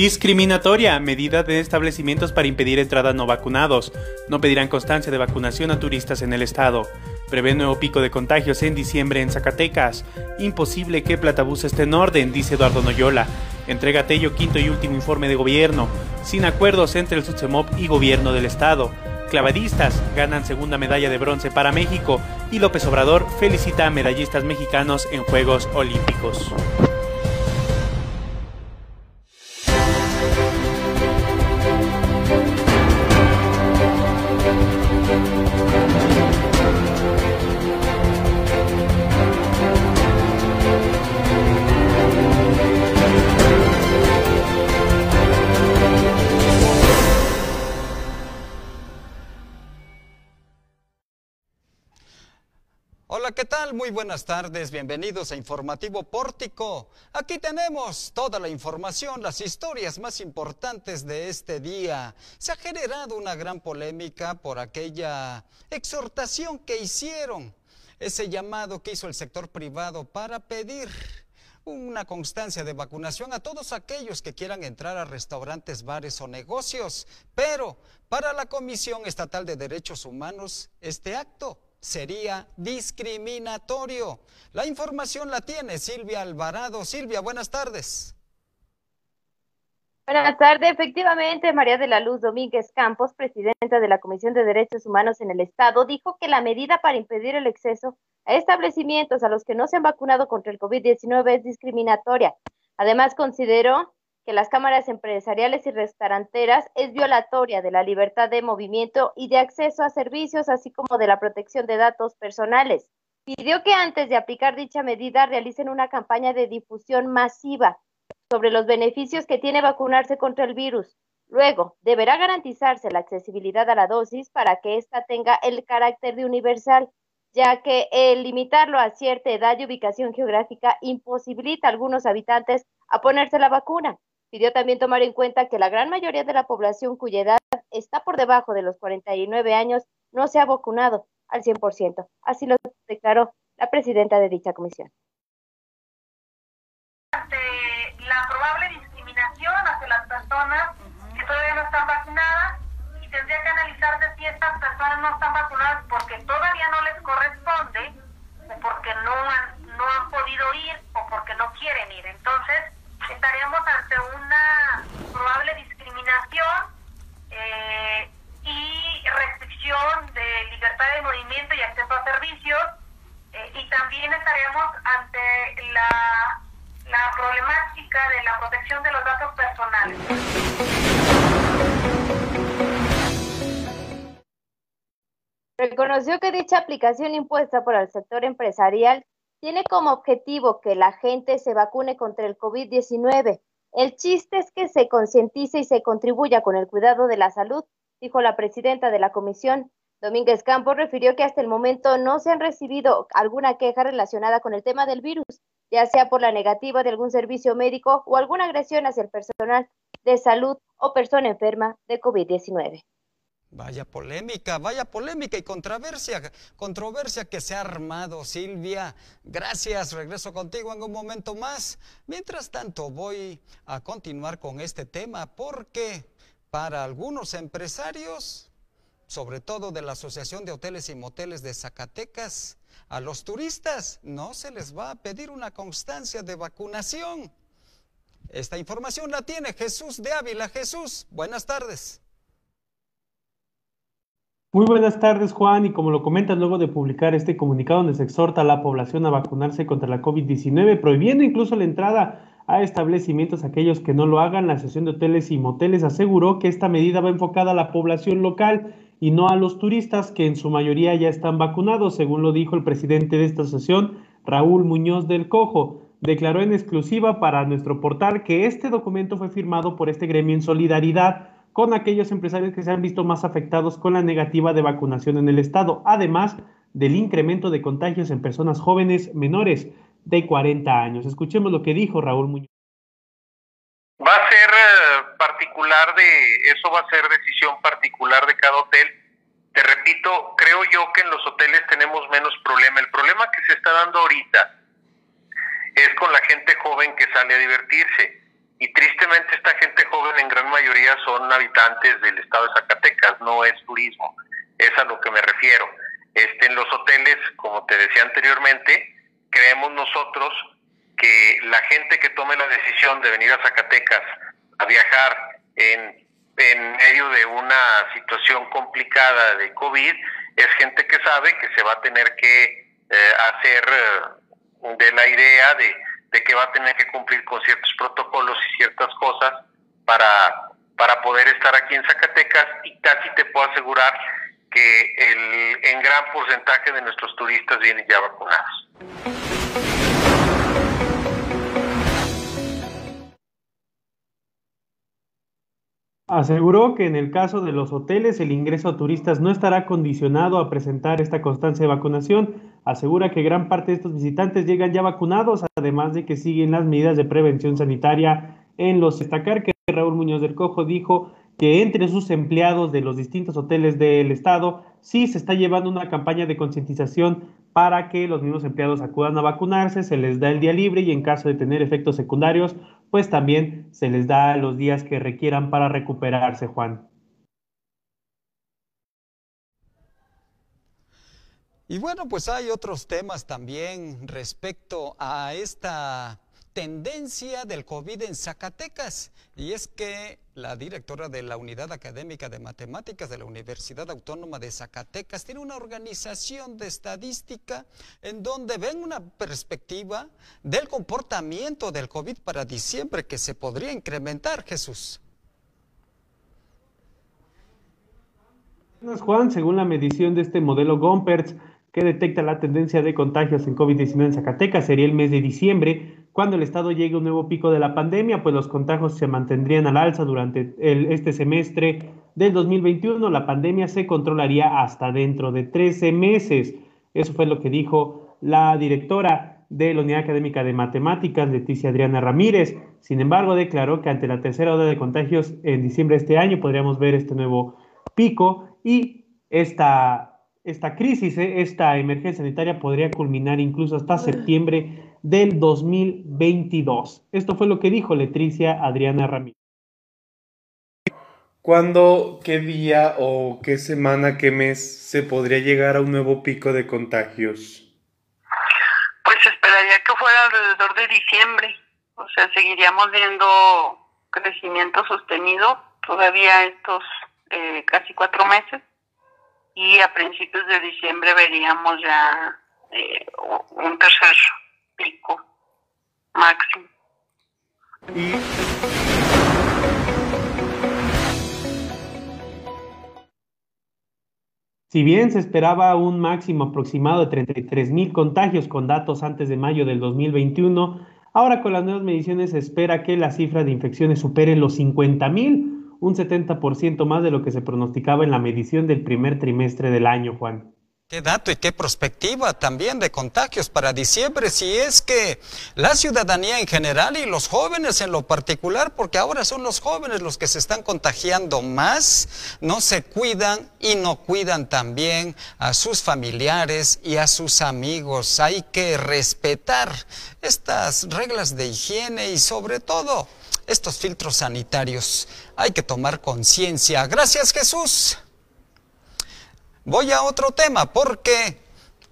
Discriminatoria, medida de establecimientos para impedir entrada no vacunados. No pedirán constancia de vacunación a turistas en el estado. Prevé nuevo pico de contagios en diciembre en Zacatecas. Imposible que Platabús esté en orden, dice Eduardo Noyola. Entrega Tello quinto y último informe de gobierno. Sin acuerdos entre el Sutsemop y gobierno del estado. Clavadistas ganan segunda medalla de bronce para México y López Obrador felicita a medallistas mexicanos en Juegos Olímpicos. Buenas tardes, bienvenidos a Informativo Pórtico. Aquí tenemos toda la información, las historias más importantes de este día. Se ha generado una gran polémica por aquella exhortación que hicieron, ese llamado que hizo el sector privado para pedir una constancia de vacunación a todos aquellos que quieran entrar a restaurantes, bares o negocios. Pero para la Comisión Estatal de Derechos Humanos, este acto sería discriminatorio. La información la tiene Silvia Alvarado. Silvia, buenas tardes. Buenas tardes, efectivamente, María de la Luz Domínguez Campos, presidenta de la Comisión de Derechos Humanos en el Estado, dijo que la medida para impedir el acceso a establecimientos a los que no se han vacunado contra el COVID-19 es discriminatoria. Además, consideró que las cámaras empresariales y restauranteras es violatoria de la libertad de movimiento y de acceso a servicios, así como de la protección de datos personales. Pidió que antes de aplicar dicha medida realicen una campaña de difusión masiva sobre los beneficios que tiene vacunarse contra el virus. Luego, deberá garantizarse la accesibilidad a la dosis para que ésta tenga el carácter de universal, ya que el limitarlo a cierta edad y ubicación geográfica imposibilita a algunos habitantes a ponerse la vacuna. Pidió también tomar en cuenta que la gran mayoría de la población cuya edad está por debajo de los 49 años no se ha vacunado al 100%. Así lo declaró la presidenta de dicha comisión. Ante la probable discriminación hacia las personas que todavía no están vacunadas y tendría que analizarse si estas personas no están vacunadas porque todavía no les corresponde o porque no han, no han podido ir o porque no quieren ir. Entonces, estaríamos ante una probable discriminación eh, y restricción de libertad de movimiento y acceso a servicios eh, y también estaríamos ante la, la problemática de la protección de los datos personales. Reconoció que dicha aplicación impuesta por el sector empresarial tiene como objetivo que la gente se vacune contra el COVID-19. El chiste es que se concientice y se contribuya con el cuidado de la salud, dijo la presidenta de la comisión. Domínguez Campos refirió que hasta el momento no se han recibido alguna queja relacionada con el tema del virus, ya sea por la negativa de algún servicio médico o alguna agresión hacia el personal de salud o persona enferma de COVID-19. Vaya polémica, vaya polémica y controversia, controversia que se ha armado, Silvia. Gracias, regreso contigo en un momento más. Mientras tanto, voy a continuar con este tema porque para algunos empresarios, sobre todo de la Asociación de Hoteles y Moteles de Zacatecas, a los turistas no se les va a pedir una constancia de vacunación. Esta información la tiene Jesús de Ávila. Jesús, buenas tardes. Muy buenas tardes, Juan. Y como lo comentas luego de publicar este comunicado donde se exhorta a la población a vacunarse contra la COVID-19, prohibiendo incluso la entrada a establecimientos aquellos que no lo hagan, la Asociación de Hoteles y Moteles aseguró que esta medida va enfocada a la población local y no a los turistas que en su mayoría ya están vacunados, según lo dijo el presidente de esta asociación, Raúl Muñoz del Cojo. Declaró en exclusiva para nuestro portal que este documento fue firmado por este gremio en solidaridad con aquellos empresarios que se han visto más afectados con la negativa de vacunación en el Estado, además del incremento de contagios en personas jóvenes menores de 40 años. Escuchemos lo que dijo Raúl Muñoz. Va a ser eh, particular de, eso va a ser decisión particular de cada hotel. Te repito, creo yo que en los hoteles tenemos menos problema. El problema que se está dando ahorita es con la gente joven que sale a divertirse y tristemente esta gente joven en gran mayoría son habitantes del estado de Zacatecas, no es turismo, es a lo que me refiero. Este, en los hoteles, como te decía anteriormente, creemos nosotros que la gente que tome la decisión de venir a Zacatecas a viajar en, en medio de una situación complicada de COVID es gente que sabe que se va a tener que eh, hacer eh, de la idea de, de, que va a tener que cumplir con ciertos protocolos y ciertas cosas para, para poder estar aquí en Zacatecas y casi te puedo asegurar que el, en gran porcentaje de nuestros turistas vienen ya vacunados. Aseguró que en el caso de los hoteles el ingreso a turistas no estará condicionado a presentar esta constancia de vacunación. Asegura que gran parte de estos visitantes llegan ya vacunados, además de que siguen las medidas de prevención sanitaria en los destacar que Raúl Muñoz del Cojo dijo que entre sus empleados de los distintos hoteles del estado sí se está llevando una campaña de concientización para que los mismos empleados acudan a vacunarse, se les da el día libre y en caso de tener efectos secundarios, pues también se les da los días que requieran para recuperarse, Juan. Y bueno, pues hay otros temas también respecto a esta tendencia del COVID en Zacatecas. Y es que la directora de la Unidad Académica de Matemáticas de la Universidad Autónoma de Zacatecas tiene una organización de estadística en donde ven una perspectiva del comportamiento del COVID para diciembre que se podría incrementar, Jesús. Juan, según la medición de este modelo Gompertz, que detecta la tendencia de contagios en COVID-19 en Zacatecas, sería el mes de diciembre, cuando el Estado llegue a un nuevo pico de la pandemia, pues los contagios se mantendrían al alza durante este semestre del 2021. La pandemia se controlaría hasta dentro de 13 meses. Eso fue lo que dijo la directora de la Unidad Académica de Matemáticas, Leticia Adriana Ramírez. Sin embargo, declaró que ante la tercera ola de contagios en diciembre de este año podríamos ver este nuevo pico y esta, esta crisis, eh, esta emergencia sanitaria podría culminar incluso hasta septiembre del 2022. Esto fue lo que dijo Letricia Adriana Ramírez. ¿Cuándo, qué día o qué semana, qué mes se podría llegar a un nuevo pico de contagios? Pues esperaría que fuera alrededor de diciembre. O sea, seguiríamos viendo crecimiento sostenido todavía estos eh, casi cuatro meses y a principios de diciembre veríamos ya eh, un tercer pico máximo. Si bien se esperaba un máximo aproximado de 33 mil contagios con datos antes de mayo del 2021, ahora con las nuevas mediciones se espera que la cifra de infecciones supere los 50 mil, un 70% más de lo que se pronosticaba en la medición del primer trimestre del año, Juan. Qué dato y qué perspectiva también de contagios para diciembre, si es que la ciudadanía en general y los jóvenes en lo particular, porque ahora son los jóvenes los que se están contagiando más, no se cuidan y no cuidan también a sus familiares y a sus amigos. Hay que respetar estas reglas de higiene y sobre todo estos filtros sanitarios. Hay que tomar conciencia. Gracias Jesús. Voy a otro tema porque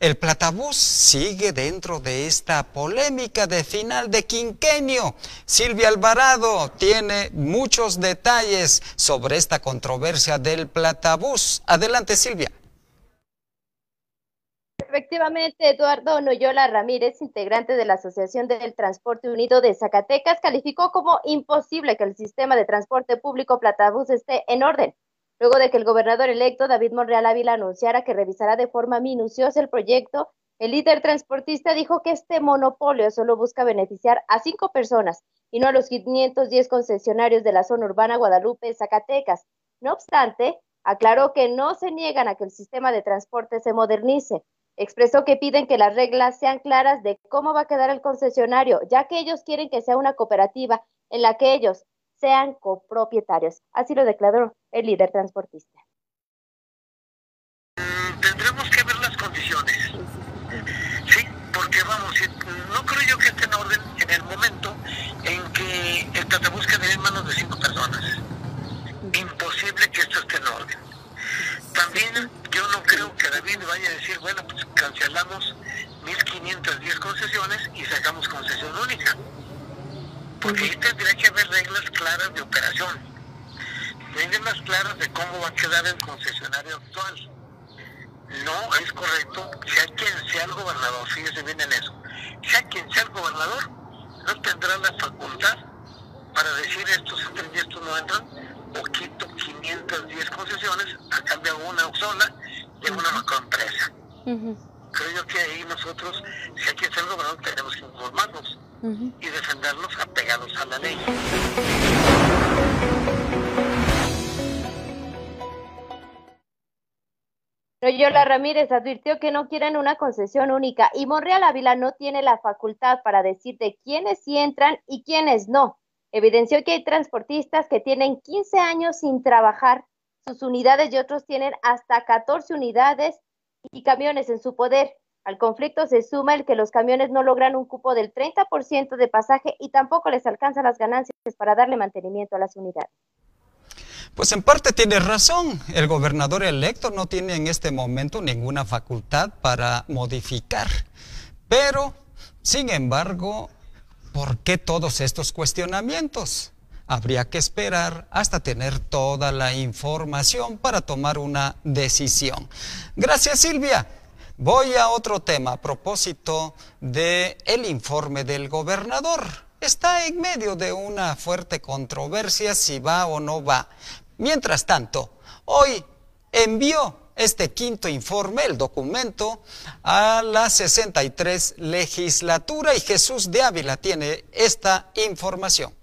el platabús sigue dentro de esta polémica de final de quinquenio. Silvia Alvarado tiene muchos detalles sobre esta controversia del platabús. Adelante, Silvia. Efectivamente, Eduardo Noyola Ramírez, integrante de la Asociación del Transporte Unido de Zacatecas, calificó como imposible que el sistema de transporte público Platabús esté en orden Luego de que el gobernador electo David Monreal Ávila anunciara que revisará de forma minuciosa el proyecto, el líder transportista dijo que este monopolio solo busca beneficiar a cinco personas y no a los 510 concesionarios de la zona urbana Guadalupe, Zacatecas. No obstante, aclaró que no se niegan a que el sistema de transporte se modernice. Expresó que piden que las reglas sean claras de cómo va a quedar el concesionario, ya que ellos quieren que sea una cooperativa en la que ellos, sean copropietarios. Así lo declaró el líder transportista. Tendremos que ver las condiciones. Sí, porque vamos, no creo yo que esté en orden en el momento en que el te buscan en manos de cinco personas. Imposible que esto esté en orden. También yo no creo que David vaya a decir, bueno, pues cancelamos 1.510 concesiones y sacamos concesión única. Porque ahí tendría que haber reglas claras de operación. Reglas claras de cómo va a quedar el concesionario actual. No es correcto, sea quien sea el gobernador, fíjese bien en eso, sea quien sea el gobernador, no tendrá la facultad para decir estos entran y estos no entran, o quito 510 concesiones a cambio de una sola de una macroempresa. Creo yo que ahí nosotros, si aquí es el gobernador, tenemos que informarnos y defendernos apegados a la ley. Loyola Ramírez advirtió que no quieren una concesión única y Monreal Ávila no tiene la facultad para decir de quiénes sí entran y quiénes no. Evidenció que hay transportistas que tienen 15 años sin trabajar sus unidades y otros tienen hasta 14 unidades y camiones en su poder. Al conflicto se suma el que los camiones no logran un cupo del 30% de pasaje y tampoco les alcanzan las ganancias para darle mantenimiento a las unidades. Pues en parte tiene razón. El gobernador electo no tiene en este momento ninguna facultad para modificar. Pero, sin embargo, ¿por qué todos estos cuestionamientos? Habría que esperar hasta tener toda la información para tomar una decisión. Gracias, Silvia. Voy a otro tema a propósito del el informe del gobernador. Está en medio de una fuerte controversia si va o no va. Mientras tanto, hoy envió este quinto informe, el documento, a la 63 legislatura y Jesús de Ávila tiene esta información.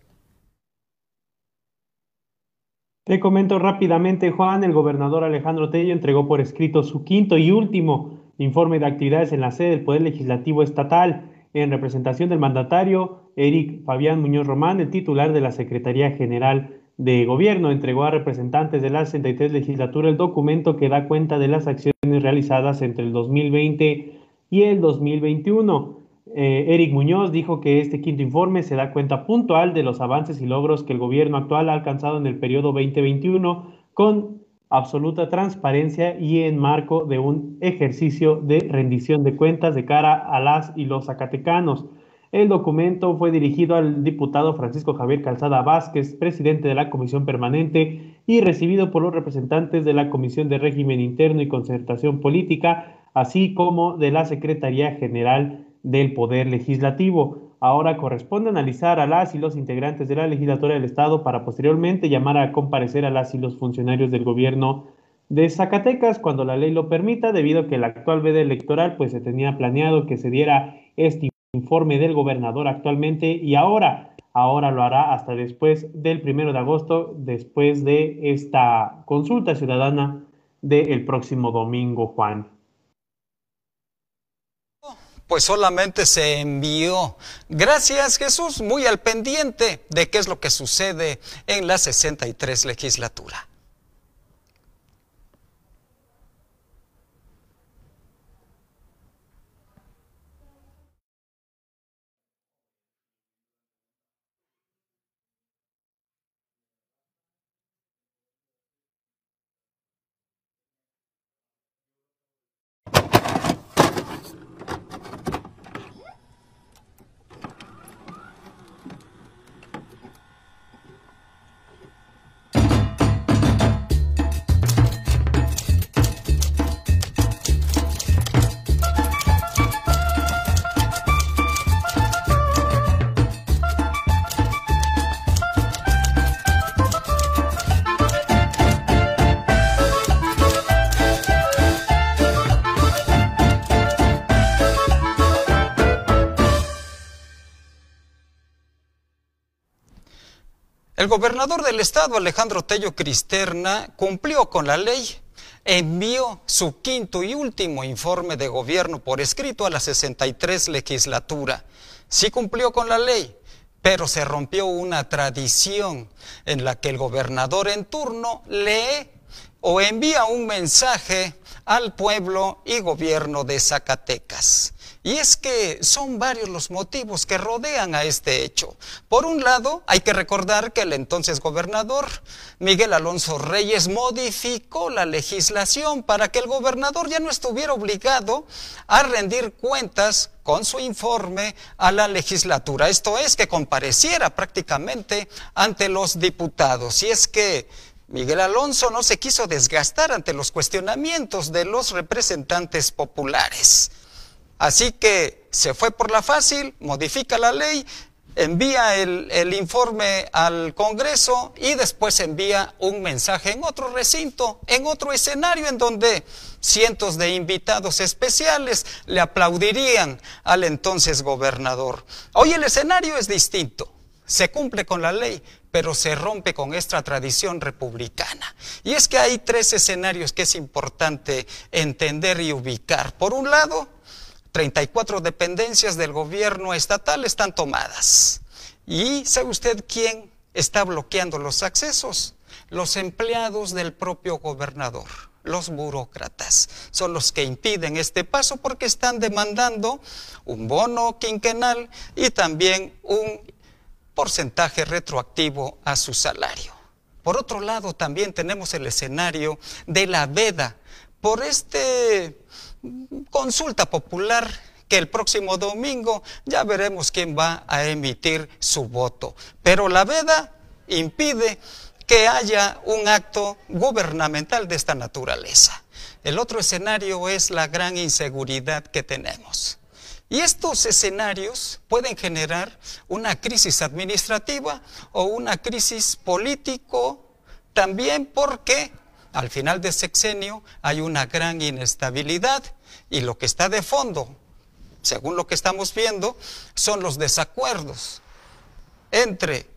Te comento rápidamente, Juan, el gobernador Alejandro Tello entregó por escrito su quinto y último informe de actividades en la sede del Poder Legislativo Estatal en representación del mandatario Eric Fabián Muñoz Román, el titular de la Secretaría General de Gobierno, entregó a representantes de la 63 legislatura el documento que da cuenta de las acciones realizadas entre el 2020 y el 2021. Eh, Eric Muñoz dijo que este quinto informe se da cuenta puntual de los avances y logros que el gobierno actual ha alcanzado en el periodo 2021 con absoluta transparencia y en marco de un ejercicio de rendición de cuentas de cara a las y los zacatecanos. El documento fue dirigido al diputado Francisco Javier Calzada Vázquez, presidente de la Comisión Permanente, y recibido por los representantes de la Comisión de Régimen Interno y Concertación Política, así como de la Secretaría General del Poder Legislativo. Ahora corresponde analizar a las y los integrantes de la legislatura del Estado para posteriormente llamar a comparecer a las y los funcionarios del gobierno de Zacatecas cuando la ley lo permita, debido a que el actual veda electoral pues se tenía planeado que se diera este informe del gobernador actualmente y ahora, ahora lo hará hasta después del primero de agosto, después de esta consulta ciudadana del próximo domingo, Juan pues solamente se envió. Gracias Jesús, muy al pendiente de qué es lo que sucede en la 63 legislatura. El gobernador del estado, Alejandro Tello Cristerna, cumplió con la ley, envió su quinto y último informe de gobierno por escrito a la 63 legislatura. Sí cumplió con la ley, pero se rompió una tradición en la que el gobernador en turno lee o envía un mensaje al pueblo y gobierno de Zacatecas. Y es que son varios los motivos que rodean a este hecho. Por un lado, hay que recordar que el entonces gobernador Miguel Alonso Reyes modificó la legislación para que el gobernador ya no estuviera obligado a rendir cuentas con su informe a la legislatura. Esto es, que compareciera prácticamente ante los diputados. Y es que Miguel Alonso no se quiso desgastar ante los cuestionamientos de los representantes populares. Así que se fue por la fácil, modifica la ley, envía el, informe al Congreso y después envía un mensaje en otro recinto, en otro escenario en donde cientos de invitados especiales le aplaudirían al entonces gobernador. Hoy el escenario es distinto. Se cumple con la ley, pero se rompe con esta tradición republicana. Y es que hay tres escenarios que es importante entender y ubicar. Por un lado, 34 dependencias del gobierno estatal están tomadas. ¿Y sabe usted quién está bloqueando los accesos? Los empleados del propio gobernador, los burócratas. Son los que impiden este paso porque están demandando un bono quinquenal y también un porcentaje retroactivo a su salario. Por otro lado, también tenemos el escenario de la veda por este consulta popular que el próximo domingo ya veremos quién va a emitir su voto. Pero la veda impide que haya un acto gubernamental de esta naturaleza. El otro escenario es la gran inseguridad que tenemos. Y estos escenarios pueden generar una crisis administrativa o una crisis político también porque al final de sexenio hay una gran inestabilidad y lo que está de fondo, según lo que estamos viendo, son los desacuerdos entre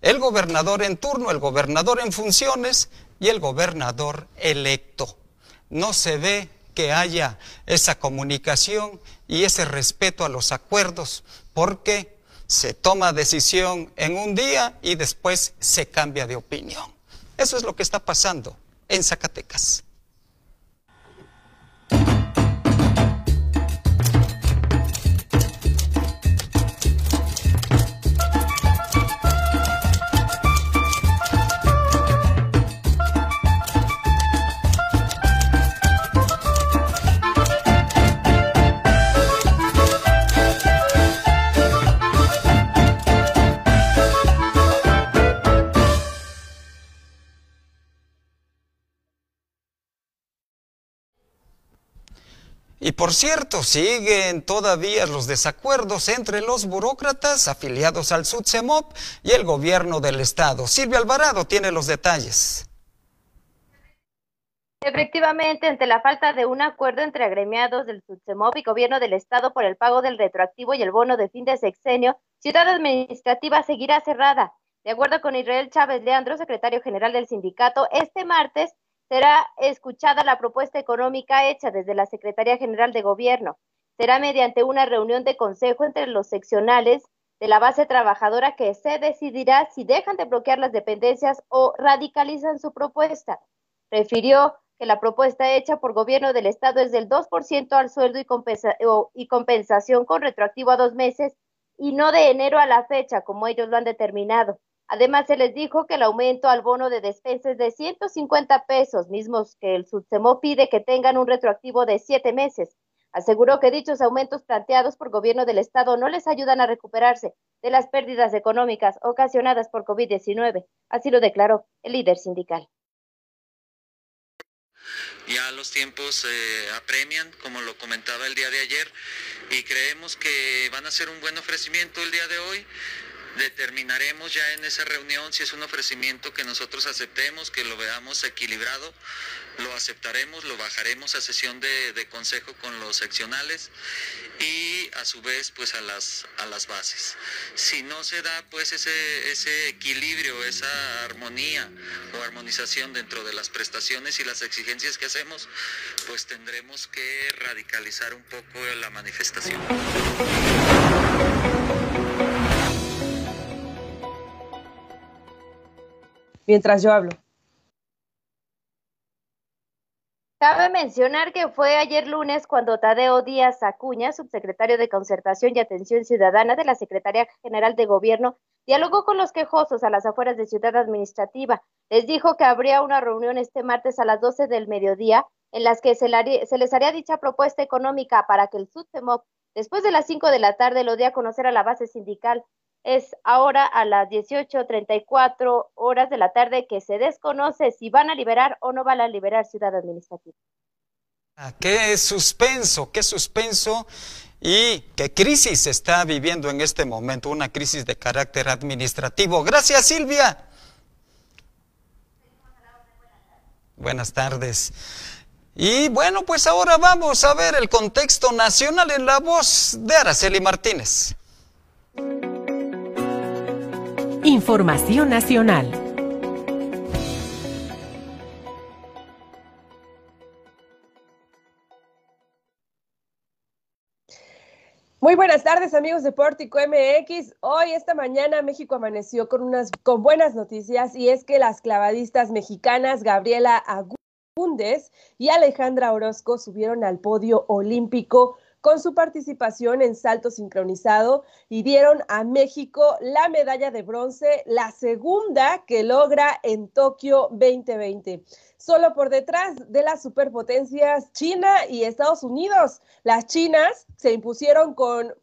el gobernador en turno, el gobernador en funciones y el gobernador electo. No se ve que haya esa comunicación y ese respeto a los acuerdos, porque se toma decisión en un día y después se cambia de opinión. Eso es lo que está pasando en Zacatecas. Y por cierto, siguen todavía los desacuerdos entre los burócratas afiliados al SUTSEMOP y el gobierno del Estado. Silvia Alvarado tiene los detalles. Efectivamente, ante la falta de un acuerdo entre agremiados del SUTSEMOP y gobierno del Estado por el pago del retroactivo y el bono de fin de sexenio, Ciudad Administrativa seguirá cerrada. De acuerdo con Israel Chávez Leandro, secretario general del sindicato, este martes será escuchada la propuesta económica hecha desde la Secretaría General de Gobierno. Será mediante una reunión de consejo entre los seccionales de la base trabajadora que se decidirá si dejan de bloquear las dependencias o radicalizan su propuesta. Refirió que la propuesta hecha por gobierno del Estado es del 2% al sueldo y, y compensación con retroactivo a dos meses y no de enero a la fecha, como ellos lo han determinado. Además, se les dijo que el aumento al bono de despensa es de 150 pesos, mismos que el SUTSEMO pide que tengan un retroactivo de siete meses. Aseguró que dichos aumentos planteados por gobierno del Estado no les ayudan a recuperarse de las pérdidas económicas ocasionadas por COVID-19. Así lo declaró el líder sindical. Ya los tiempos eh, apremian, como lo comentaba el día de ayer, y creemos que van a ser un buen ofrecimiento el día de hoy determinaremos ya en esa reunión si es un ofrecimiento que nosotros aceptemos, que lo veamos equilibrado, lo aceptaremos, lo bajaremos a sesión de, consejo con los seccionales y a su vez pues a las, a las bases. Si no se da pues ese, ese equilibrio, esa armonía o armonización dentro de las prestaciones y las exigencias que hacemos, pues tendremos que radicalizar un poco la manifestación. Mientras yo hablo. Cabe mencionar que fue ayer lunes cuando Tadeo Díaz Acuña, subsecretario de Concertación y Atención Ciudadana de la Secretaría General de Gobierno, dialogó con los quejosos a las afueras de Ciudad Administrativa. Les dijo que habría una reunión este martes a las 12 del mediodía en las que se, les haría dicha propuesta económica para que el SUTEMOP, después de las 5 de la tarde, lo dé a conocer a la base sindical. Es ahora a las 18.34 horas de la tarde que se desconoce si van a liberar o no van a liberar Ciudad Administrativa. Ah, qué suspenso, qué suspenso y qué crisis está viviendo en este momento, una crisis de carácter administrativo. Gracias, Silvia. Buenas tardes. Y bueno, pues ahora vamos a ver el contexto nacional en la voz de Araceli Martínez. Información nacional. Muy buenas tardes amigos de Pórtico MX. Hoy, esta mañana, México amaneció con, unas, con buenas noticias y es que las clavadistas mexicanas Gabriela Agúndez y Alejandra Orozco subieron al podio olímpico con su participación en salto sincronizado y dieron a México la medalla de bronce, la segunda que logra en Tokio 2020 solo por detrás de las superpotencias China y Estados Unidos. Las chinas se impusieron con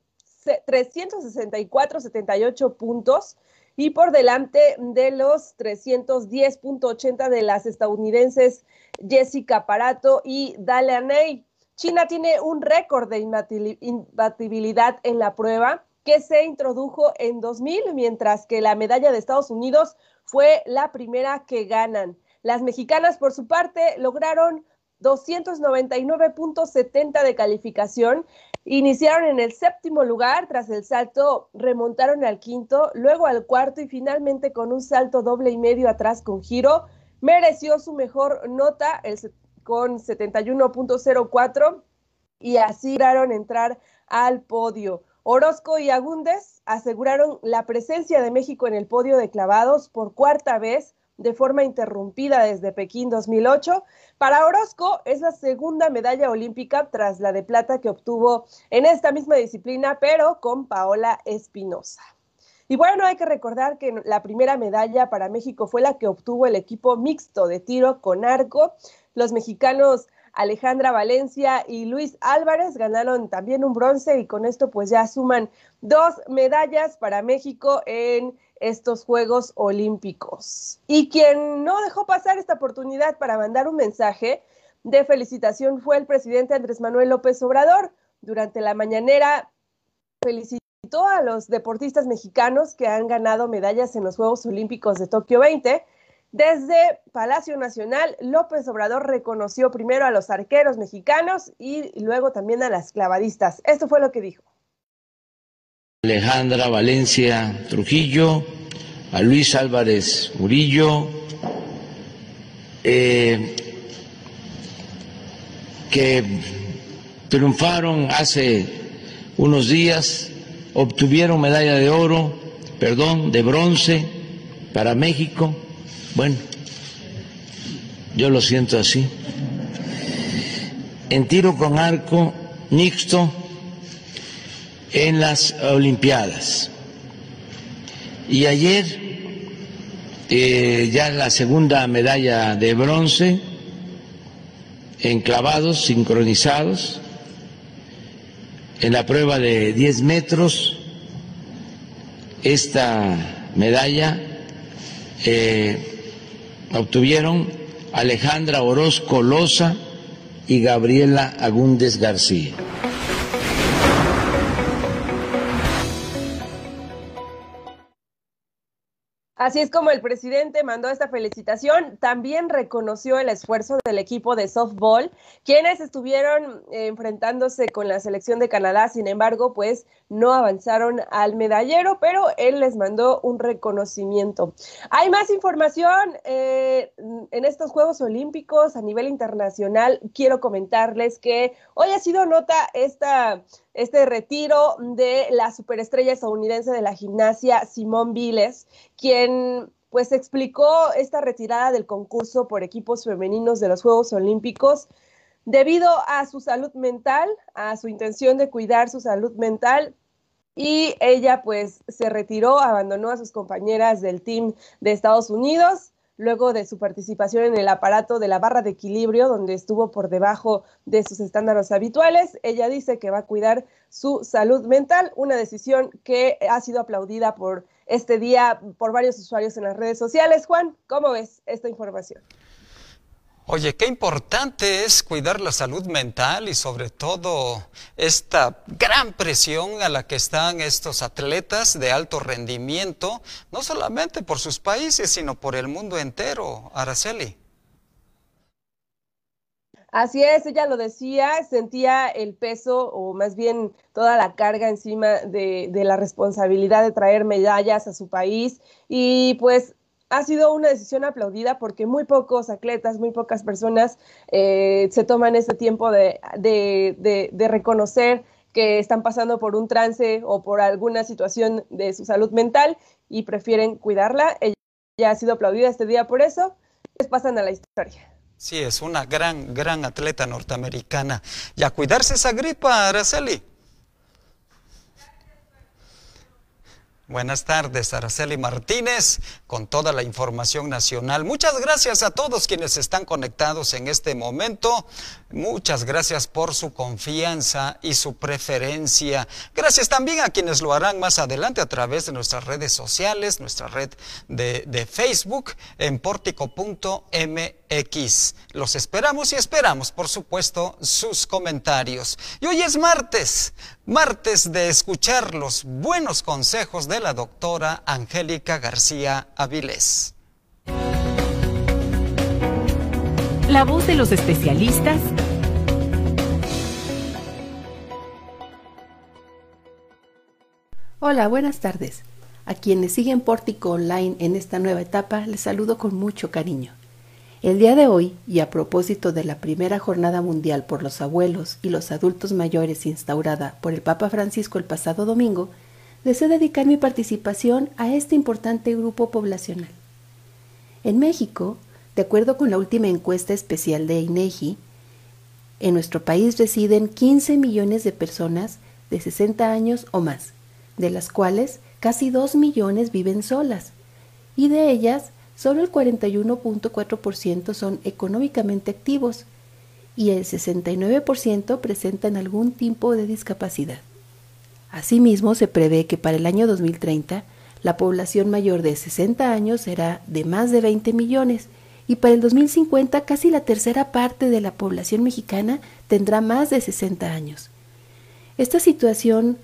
364-78 puntos y por delante de los 310.80 de las estadounidenses Jessica Parato y Ney. China tiene un récord de imbatibilidad en la prueba que se introdujo en 2000, mientras que la medalla de Estados Unidos fue la primera que ganan. Las mexicanas, por su parte, lograron 299.70 de calificación. Iniciaron en el séptimo lugar, tras el salto remontaron al quinto, luego al cuarto y finalmente con un salto doble y medio atrás con giro, mereció su mejor nota el, con 71.04 y así lograron entrar al podio. Orozco y Agúndez aseguraron la presencia de México en el podio de clavados por cuarta vez de forma interrumpida desde Pekín 2008. Para Orozco es la segunda medalla olímpica tras la de plata que obtuvo en esta misma disciplina, pero con Paola Espinosa. Y bueno, hay que recordar que la primera medalla para México fue la que obtuvo el equipo mixto de tiro con arco. Los mexicanos Alejandra Valencia y Luis Álvarez ganaron también un bronce y con esto pues ya suman dos medallas para México en estos Juegos Olímpicos. Y quien no dejó pasar esta oportunidad para mandar un mensaje de felicitación fue el presidente Andrés Manuel López Obrador. Durante la mañanera felicitó a los deportistas mexicanos que han ganado medallas en los Juegos Olímpicos de Tokio 20. Desde Palacio Nacional, López Obrador reconoció primero a los arqueros mexicanos y luego también a las clavadistas. Esto fue lo que dijo. Alejandra Valencia Trujillo, a Luis Álvarez Murillo, eh, que triunfaron hace unos días, obtuvieron medalla de oro, perdón, de bronce para México. Bueno, yo lo siento así. En tiro con arco mixto, en las Olimpiadas. Y ayer eh, ya la segunda medalla de bronce en clavados sincronizados en la prueba de 10 metros. Esta medalla eh, obtuvieron Alejandra Orozco Loza y Gabriela Agúndez García. Así es como el presidente mandó esta felicitación. También reconoció el esfuerzo del equipo de softball, quienes estuvieron eh, enfrentándose con la selección de Canadá. Sin embargo, pues no avanzaron al medallero, pero él les mandó un reconocimiento. Hay más información eh, en estos Juegos Olímpicos a nivel internacional. Quiero comentarles que hoy ha sido nota esta este retiro de la superestrella estadounidense de la gimnasia, Simone Biles, quien pues explicó esta retirada del concurso por equipos femeninos de los Juegos Olímpicos debido a su salud mental, a su intención de cuidar su salud mental. Y ella pues se retiró, abandonó a sus compañeras del team de Estados Unidos luego de su participación en el aparato de la barra de equilibrio, donde estuvo por debajo de sus estándares habituales. Ella dice que va a cuidar su salud mental, una decisión que ha sido aplaudida por este día por varios usuarios en las redes sociales. Juan, ¿cómo ves esta información? Oye, qué importante es cuidar la salud mental y sobre todo esta gran presión a la que están estos atletas de alto rendimiento, no solamente por sus países, sino por el mundo entero. Araceli. Así es, ella lo decía, sentía el peso o más bien toda la carga encima de, la responsabilidad de traer medallas a su país y pues ha sido una decisión aplaudida porque muy pocos atletas, muy pocas personas eh, se toman ese tiempo de, reconocer que están pasando por un trance o por alguna situación de su salud mental y prefieren cuidarla. Ella ha sido aplaudida este día por eso. Les pasan a la historia. Sí, es una gran, gran atleta norteamericana. Y a cuidarse esa gripa, Araceli. Buenas tardes, Araceli Martínez, con toda la información nacional. Muchas gracias a todos quienes están conectados en este momento. Muchas gracias por su confianza y su preferencia. Gracias también a quienes lo harán más adelante a través de nuestras redes sociales, nuestra red de, Facebook en portico.mx. Los esperamos y esperamos, por supuesto, sus comentarios. Y hoy es martes, martes de escuchar los buenos consejos de la doctora Angélica García Avilés. La voz de los especialistas Hola, buenas tardes. A quienes siguen Pórtico Online en esta nueva etapa, les saludo con mucho cariño. El día de hoy, y a propósito de la primera jornada mundial por los abuelos y los adultos mayores instaurada por el Papa Francisco el pasado domingo, deseo dedicar mi participación a este importante grupo poblacional. En México, de acuerdo con la última encuesta especial de INEGI, en nuestro país residen 15 millones de personas de 60 años o más, de las cuales casi 2 millones viven solas, y de ellas solo el 41.4% son económicamente activos y el 69% presentan algún tipo de discapacidad. Asimismo, se prevé que para el año 2030 la población mayor de 60 años será de más de 20 millones y para el 2050 casi la tercera parte de la población mexicana tendrá más de 60 años. Esta situación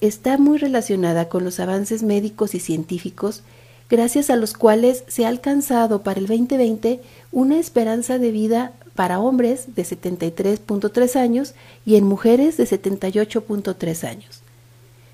está muy relacionada con los avances médicos y científicos gracias a los cuales se ha alcanzado para el 2020 una esperanza de vida para hombres de 73.3 años y en mujeres de 78.3 años.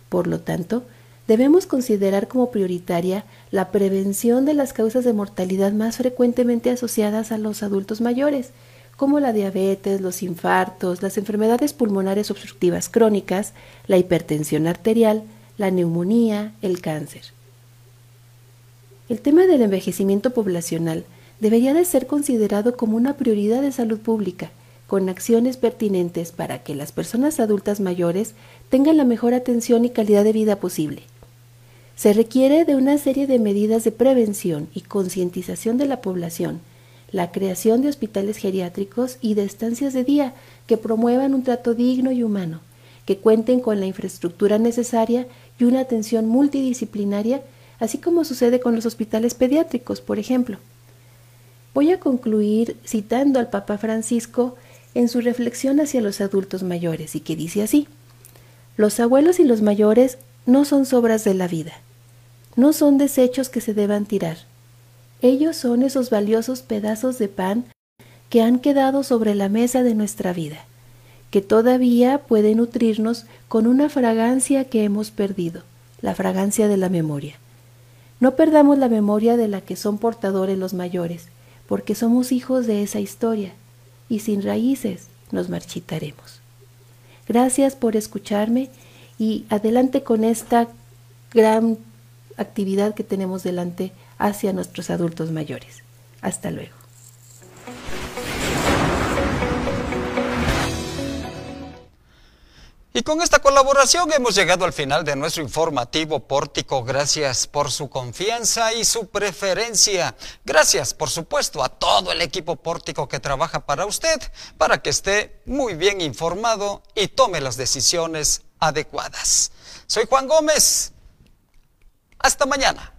Por lo tanto, debemos considerar como prioritaria la prevención de las causas de mortalidad más frecuentemente asociadas a los adultos mayores, como la diabetes, los infartos, las enfermedades pulmonares obstructivas crónicas, la hipertensión arterial, la neumonía, el cáncer. El tema del envejecimiento poblacional debería de ser considerado como una prioridad de salud pública, con acciones pertinentes para que las personas adultas mayores tengan la mejor atención y calidad de vida posible. Se requiere de una serie de medidas de prevención y concientización de la población, la creación de hospitales geriátricos y de estancias de día que promuevan un trato digno y humano, que cuenten con la infraestructura necesaria y una atención multidisciplinaria así como sucede con los hospitales pediátricos, por ejemplo. Voy a concluir citando al Papa Francisco en su reflexión hacia los adultos mayores y que dice así, los abuelos y los mayores no son sobras de la vida, no son desechos que se deban tirar. Ellos son esos valiosos pedazos de pan que han quedado sobre la mesa de nuestra vida, que todavía pueden nutrirnos con una fragancia que hemos perdido, la fragancia de la memoria. No perdamos la memoria de la que son portadores los mayores, porque somos hijos de esa historia, y sin raíces nos marchitaremos. Gracias por escucharme y adelante con esta gran actividad que tenemos delante hacia nuestros adultos mayores. Hasta luego. Y con esta colaboración hemos llegado al final de nuestro informativo pórtico. Gracias por su confianza y su preferencia. Gracias, por supuesto, a todo el equipo pórtico que trabaja para usted, para que esté muy bien informado y tome las decisiones adecuadas. Soy Juan Gómez. Hasta mañana.